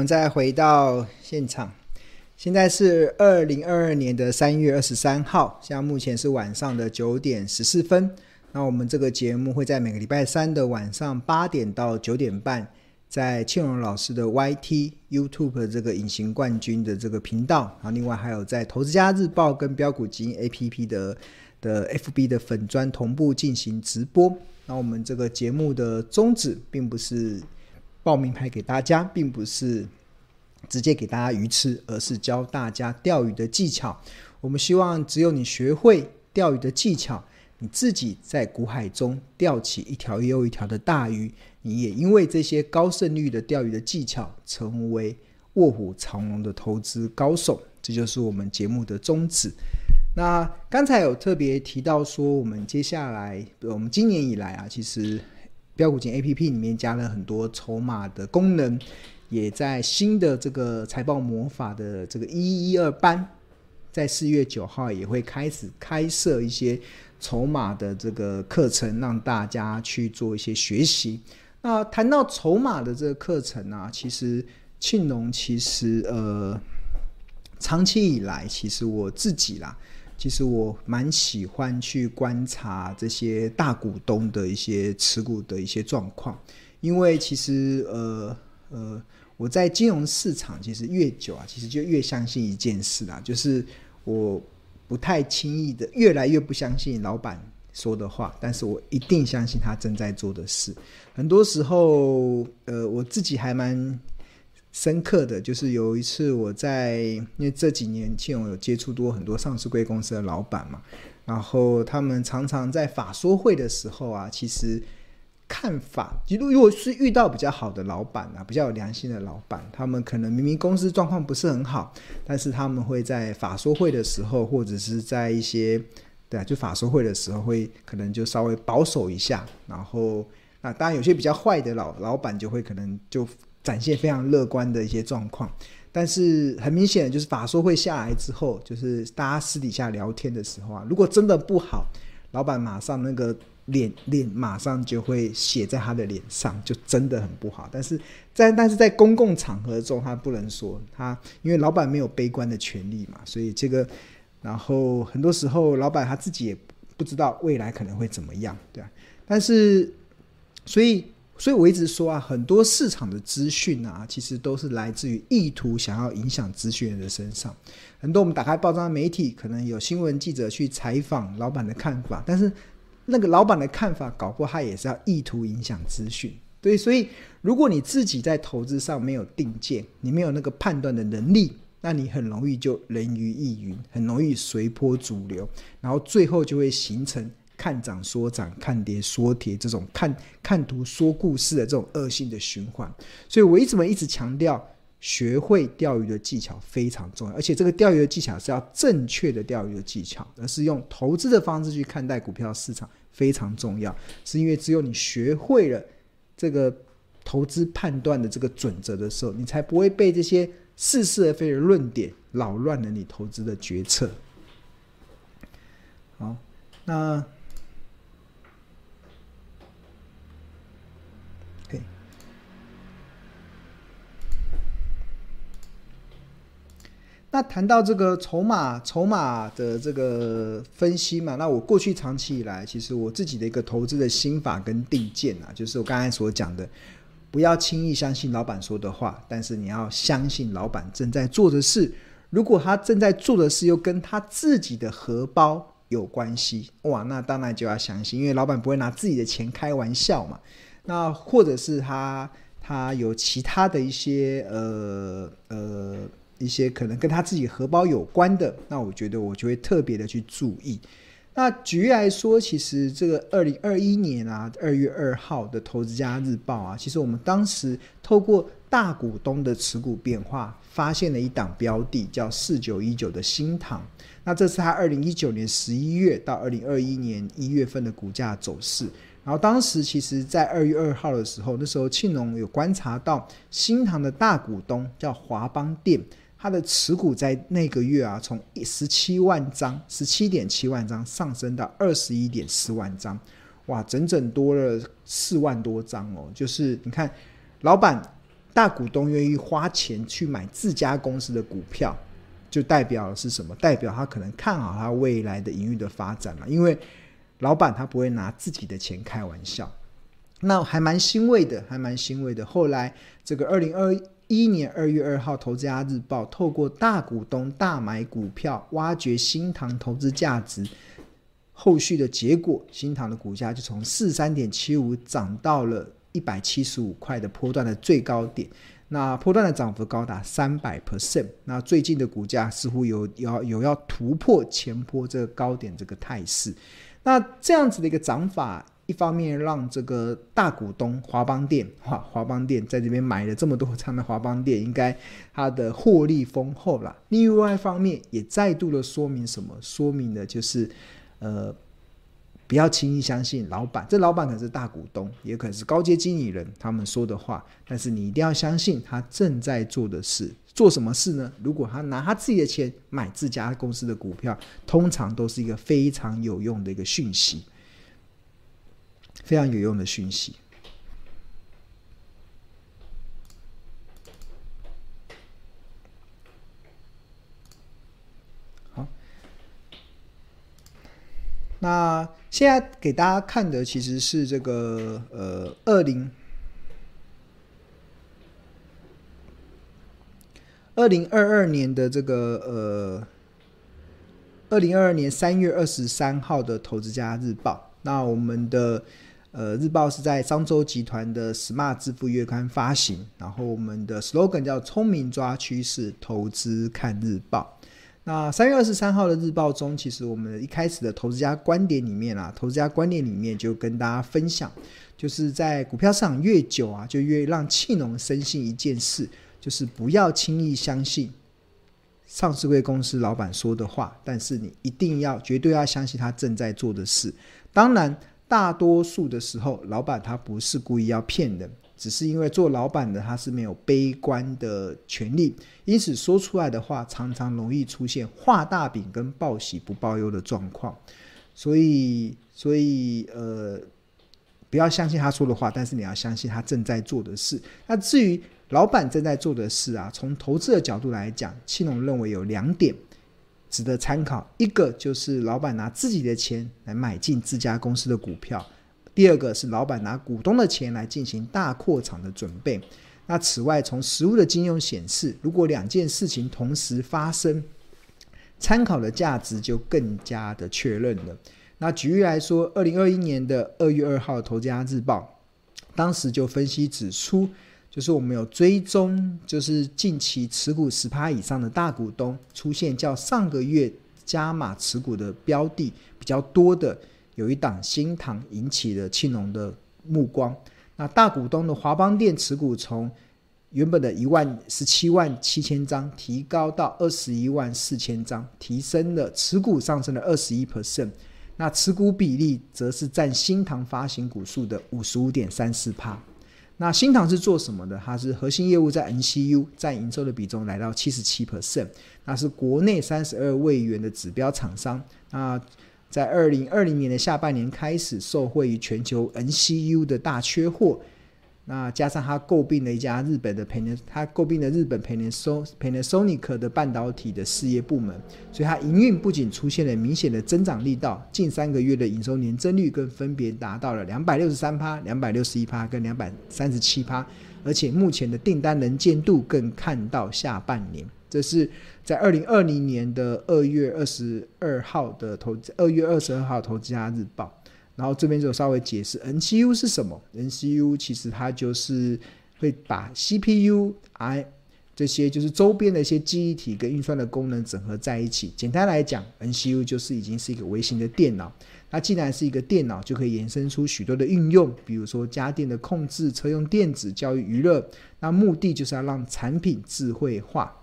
我们再回到现场。现在是二零二二年的三月二十三号，现在目前是晚上的九点十四分。那我们这个节目会在每个礼拜三的晚上八点到九点半，在庆荣老师的 YT YouTube 这个隐形冠军的这个频道，然后另外还有在投资家日报跟标股基金 APP 的的 FB 的粉砖同步进行直播。那我们这个节目的宗旨并不是。报名牌给大家，并不是直接给大家鱼吃，而是教大家钓鱼的技巧。我们希望只有你学会钓鱼的技巧，你自己在股海中钓起一条又一条的大鱼，你也因为这些高胜率的钓鱼的技巧，成为卧虎藏龙的投资高手。这就是我们节目的宗旨。那刚才有特别提到说，我们接下来，我们今年以来啊，其实。标股金 A P P 里面加了很多筹码的功能，也在新的这个财报魔法的这个一一二班，在四月九号也会开始开设一些筹码的这个课程，让大家去做一些学习。那谈到筹码的这个课程啊，其实庆农其实呃，长期以来，其实我自己啦。其实我蛮喜欢去观察这些大股东的一些持股的一些状况，因为其实呃呃，我在金融市场其实越久啊，其实就越相信一件事啦，就是我不太轻易的，越来越不相信老板说的话，但是我一定相信他正在做的事。很多时候，呃，我自己还蛮。深刻的就是有一次我在，因为这几年庆荣有接触多很多上市贵公司的老板嘛，然后他们常常在法说会的时候啊，其实看法，如果是遇到比较好的老板啊，比较有良心的老板，他们可能明明公司状况不是很好，但是他们会在法说会的时候，或者是在一些对啊，就法说会的时候会可能就稍微保守一下，然后那当然有些比较坏的老老板就会可能就。展现非常乐观的一些状况，但是很明显就是法说会下来之后，就是大家私底下聊天的时候啊，如果真的不好，老板马上那个脸脸马上就会写在他的脸上，就真的很不好。但是在但是在公共场合中，他不能说他，因为老板没有悲观的权利嘛，所以这个，然后很多时候老板他自己也不知道未来可能会怎么样，对啊，但是所以。所以我一直说啊，很多市场的资讯啊，其实都是来自于意图想要影响资讯人的身上。很多我们打开报章媒体，可能有新闻记者去采访老板的看法，但是那个老板的看法，搞不好他也是要意图影响资讯。对，所以如果你自己在投资上没有定见，你没有那个判断的能力，那你很容易就人云亦云，很容易随波逐流，然后最后就会形成。看涨说涨，看跌说跌，这种看看图说故事的这种恶性的循环，所以我一直么一直强调，学会钓鱼的技巧非常重要，而且这个钓鱼的技巧是要正确的钓鱼的技巧，而是用投资的方式去看待股票市场非常重要，是因为只有你学会了这个投资判断的这个准则的时候，你才不会被这些似是而非的论点扰乱了你投资的决策。好，那。那谈到这个筹码，筹码的这个分析嘛，那我过去长期以来，其实我自己的一个投资的心法跟定见啊，就是我刚才所讲的，不要轻易相信老板说的话，但是你要相信老板正在做的事。如果他正在做的事又跟他自己的荷包有关系，哇，那当然就要相信，因为老板不会拿自己的钱开玩笑嘛。那或者是他他有其他的一些呃呃。一些可能跟他自己荷包有关的，那我觉得我就会特别的去注意。那举例来说，其实这个二零二一年啊，二月二号的《投资家日报》啊，其实我们当时透过大股东的持股变化，发现了一档标的叫四九一九的新唐。那这是他二零一九年十一月到二零二一年一月份的股价走势。然后当时其实，在二月二号的时候，那时候庆农有观察到新唐的大股东叫华邦电。它的持股在那个月啊，从十七万张、十七点七万张上升到二十一点四万张，哇，整整多了四万多张哦。就是你看，老板大股东愿意花钱去买自家公司的股票，就代表是什么？代表他可能看好他未来的营运的发展嘛。因为老板他不会拿自己的钱开玩笑。那还蛮欣慰的，还蛮欣慰的。后来这个二零二一年二月二号，《投资家日报》透过大股东大买股票，挖掘新唐投资价值。后续的结果，新唐的股价就从四三点七五涨到了一百七十五块的波段的最高点。那波段的涨幅高达三百 percent。那最近的股价似乎有要有要突破前波这个高点这个态势。那这样子的一个涨法，一方面让这个大股东华邦电，哈，华邦电在这边买了这么多仓的华邦电，应该它的获利丰厚了。另外一方面，也再度的说明什么？说明的就是。呃，不要轻易相信老板，这老板可是大股东，也可能是高阶经理人，他们说的话。但是你一定要相信他正在做的事。做什么事呢？如果他拿他自己的钱买自家公司的股票，通常都是一个非常有用的一个讯息，非常有用的讯息。好那现在给大家看的其实是这个呃，二零二零二二年的这个呃，二零二二年三月二十三号的《投资家日报》。那我们的呃日报是在商周集团的 Smart 致富月刊发行，然后我们的 slogan 叫“聪明抓趋势，投资看日报”。那三月二十三号的日报中，其实我们一开始的投资家观点里面啊，投资家观点里面就跟大家分享，就是在股票市场越久啊，就越让气农深信一件事，就是不要轻易相信上市柜公司老板说的话，但是你一定要绝对要相信他正在做的事。当然，大多数的时候，老板他不是故意要骗人。只是因为做老板的他是没有悲观的权利，因此说出来的话常常容易出现画大饼跟报喜不报忧的状况。所以，所以呃，不要相信他说的话，但是你要相信他正在做的事。那至于老板正在做的事啊，从投资的角度来讲，青龙认为有两点值得参考，一个就是老板拿自己的钱来买进自家公司的股票。第二个是老板拿股东的钱来进行大扩厂的准备。那此外，从实物的经验显示，如果两件事情同时发生，参考的价值就更加的确认了。那举例来说，二零二一年的二月二号《投资家日报》当时就分析指出，就是我们有追踪，就是近期持股十趴以上的大股东出现较上个月加码持股的标的比较多的。有一档新塘引起了庆农的目光。那大股东的华邦电持股从原本的一万十七万七千张提高到二十一万四千张，提升了持股上升了二十一 percent。那持股比例则是占新塘发行股数的五十五点三四趴。那新唐是做什么的？它是核心业务在 N C U 占营收的比重来到七十七 percent。那是国内三十二位元的指标厂商。那在二零二零年的下半年开始，受惠于全球 N C U 的大缺货，那加上他诟病了一家日本的 Pan，他诟病了日本 Panasonic 的半导体的事业部门，所以它营运不仅出现了明显的增长力道，近三个月的营收年增率更分别达到了两百六十三趴、两百六十一趴跟两百三十七趴，而且目前的订单能见度更看到下半年。这是在二零二零年的二月二十二号的投资，二月二十二号投资家日报，然后这边就稍微解释 N C U 是什么。，N C U 其实它就是会把 CPU、I 这些就是周边的一些记忆体跟运算的功能整合在一起。简单来讲，N C U 就是已经是一个微型的电脑。它既然是一个电脑，就可以延伸出许多的应用，比如说家电的控制、车用电子、教育娱乐。那目的就是要让产品智慧化。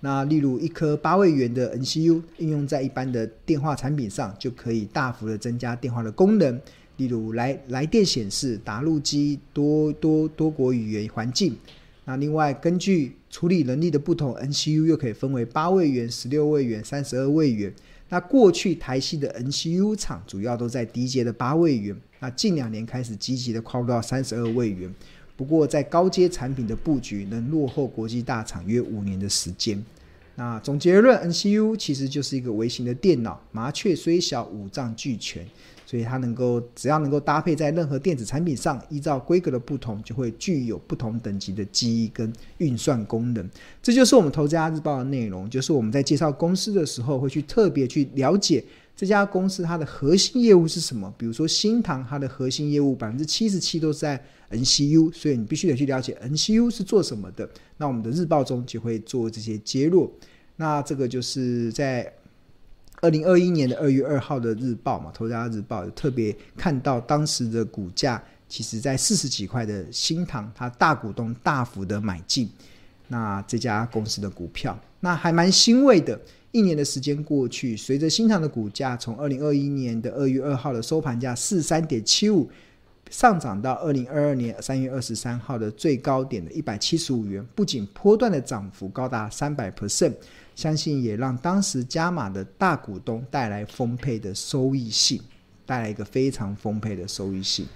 那例如一颗八位元的 N C U 应用在一般的电话产品上，就可以大幅的增加电话的功能，例如来来电显示、答录机、多多多国语言环境。那另外根据处理能力的不同，N C U 又可以分为八位元、十六位元、三十二位元。那过去台系的 N C U 厂主要都在低阶的八位元，那近两年开始积极的跨入到三十二位元。不过在高阶产品的布局能落后国际大厂约五年的时间。那总结论，NCU 其实就是一个微型的电脑，麻雀虽小，五脏俱全。所以它能够只要能够搭配在任何电子产品上，依照规格的不同，就会具有不同等级的记忆跟运算功能。这就是我们投资家日报的内容，就是我们在介绍公司的时候，会去特别去了解这家公司它的核心业务是什么。比如说新唐，它的核心业务百分之七十七都是在 NCU，所以你必须得去了解 NCU 是做什么的。那我们的日报中就会做这些揭露。那这个就是在。二零二一年的二月二号的日报嘛，投资家日报特别看到当时的股价，其实在四十几块的新唐，它大股东大幅的买进，那这家公司的股票，那还蛮欣慰的。一年的时间过去，随着新塘的股价从二零二一年的二月二号的收盘价四三点七五，上涨到二零二二年三月二十三号的最高点的一百七十五元，不仅波段的涨幅高达三百 percent。相信也让当时加码的大股东带来丰沛的收益性，带来一个非常丰沛的收益性。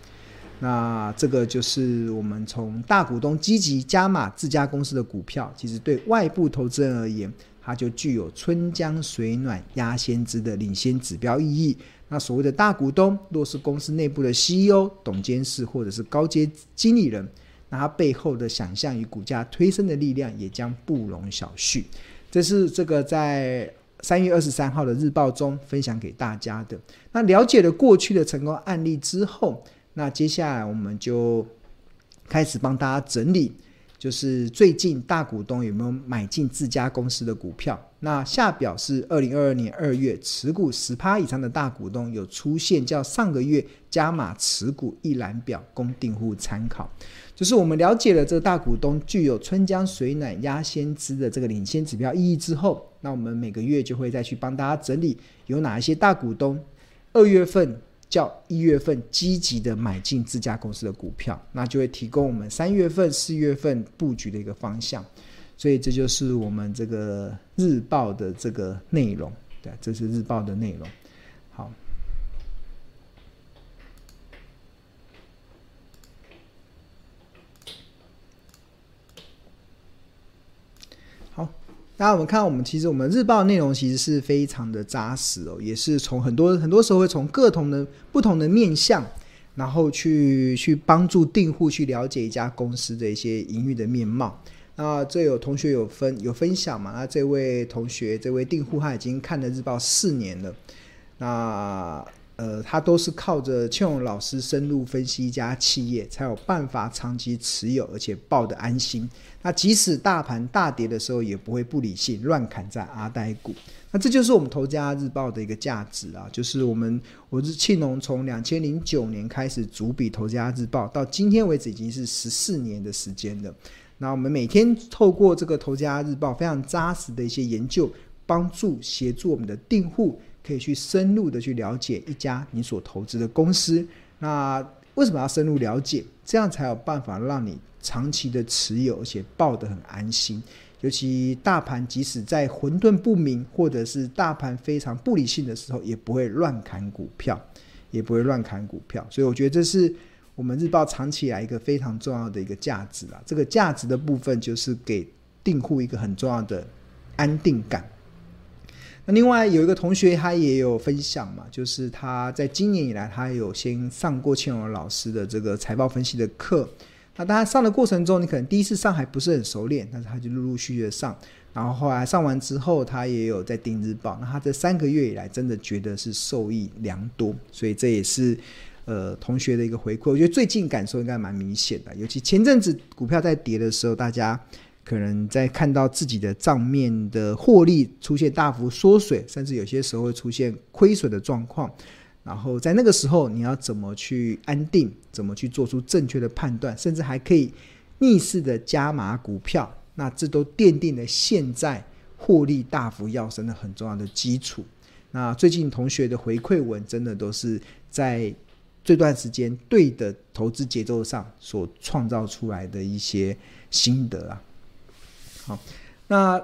那这个就是我们从大股东积极加码自家公司的股票，其实对外部投资人而言，它就具有春江水暖鸭先知的领先指标意义。那所谓的大股东，若是公司内部的 CEO、董监事或者是高阶经理人，那他背后的想象与股价推升的力量也将不容小觑。这是这个在三月二十三号的日报中分享给大家的。那了解了过去的成功案例之后，那接下来我们就开始帮大家整理，就是最近大股东有没有买进自家公司的股票。那下表是二零二二年二月持股十趴以上的大股东有出现，较上个月加码持股一览表，供订户参考。就是我们了解了这个大股东具有“春江水暖鸭先知”的这个领先指标意义之后，那我们每个月就会再去帮大家整理有哪一些大股东二月份叫一月份积极的买进自家公司的股票，那就会提供我们三月份、四月份布局的一个方向。所以这就是我们这个日报的这个内容，对，这是日报的内容。好。那我们看，我们其实我们日报内容其实是非常的扎实哦，也是从很多很多时候会从各同的不同的面向，然后去去帮助订户去了解一家公司的一些营运的面貌。那这有同学有分有分享嘛？那这位同学这位订户他已经看了日报四年了，那。呃，他都是靠着庆荣老师深入分析一家企业，才有办法长期持有，而且抱得安心。那即使大盘大跌的时候，也不会不理性乱砍在阿呆股。那这就是我们投家日报的一个价值啊，就是我们我是庆荣，从两千零九年开始主笔投家日报，到今天为止已经是十四年的时间了。那我们每天透过这个投家日报非常扎实的一些研究，帮助协助我们的订户。可以去深入的去了解一家你所投资的公司。那为什么要深入了解？这样才有办法让你长期的持有，而且抱得很安心。尤其大盘即使在混沌不明，或者是大盘非常不理性的时候，也不会乱砍股票，也不会乱砍股票。所以我觉得这是我们日报长期以来一个非常重要的一个价值啊。这个价值的部分就是给订户一个很重要的安定感。另外有一个同学，他也有分享嘛，就是他在今年以来，他有先上过庆荣老师的这个财报分析的课。那当然上的过程中，你可能第一次上还不是很熟练，但是他就陆陆续续的上，然后后来上完之后，他也有在订日报。那他这三个月以来，真的觉得是受益良多，所以这也是呃同学的一个回馈。我觉得最近感受应该蛮明显的，尤其前阵子股票在跌的时候，大家。可能在看到自己的账面的获利出现大幅缩水，甚至有些时候会出现亏损的状况，然后在那个时候，你要怎么去安定，怎么去做出正确的判断，甚至还可以逆势的加码股票，那这都奠定了现在获利大幅要升的很重要的基础。那最近同学的回馈文，真的都是在这段时间对的投资节奏上所创造出来的一些心得啊。好，那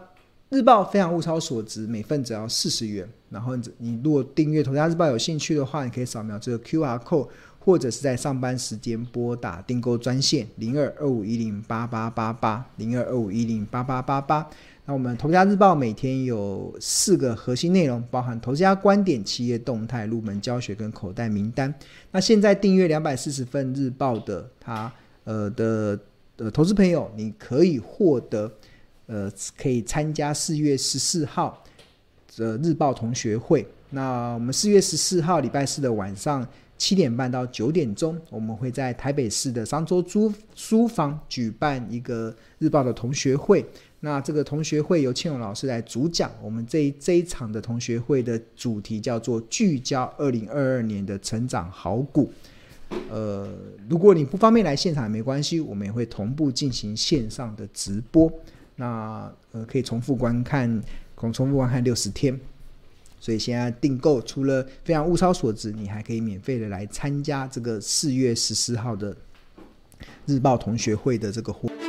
日报非常物超所值，每份只要四十元。然后你如果订阅《投家日报》有兴趣的话，你可以扫描这个 QR code，或者是在上班时间拨打订购专线零二二五一零八八八八零二二五一零八八八八。那我们头家日报每天有四个核心内容，包含头家观点、企业动态、入门教学跟口袋名单。那现在订阅两百四十份日报的，他呃的呃投资朋友，你可以获得呃可以参加四月十四号的日报同学会。那我们四月十四号礼拜四的晚上七点半到九点钟，我们会在台北市的商周租书房举办一个日报的同学会。那这个同学会由庆荣老师来主讲，我们这一这一场的同学会的主题叫做聚焦二零二二年的成长好股。呃，如果你不方便来现场也没关系，我们也会同步进行线上的直播。那呃可以重复观看，重重复观看六十天。所以现在订购除了非常物超所值，你还可以免费的来参加这个四月十四号的日报同学会的这个活动。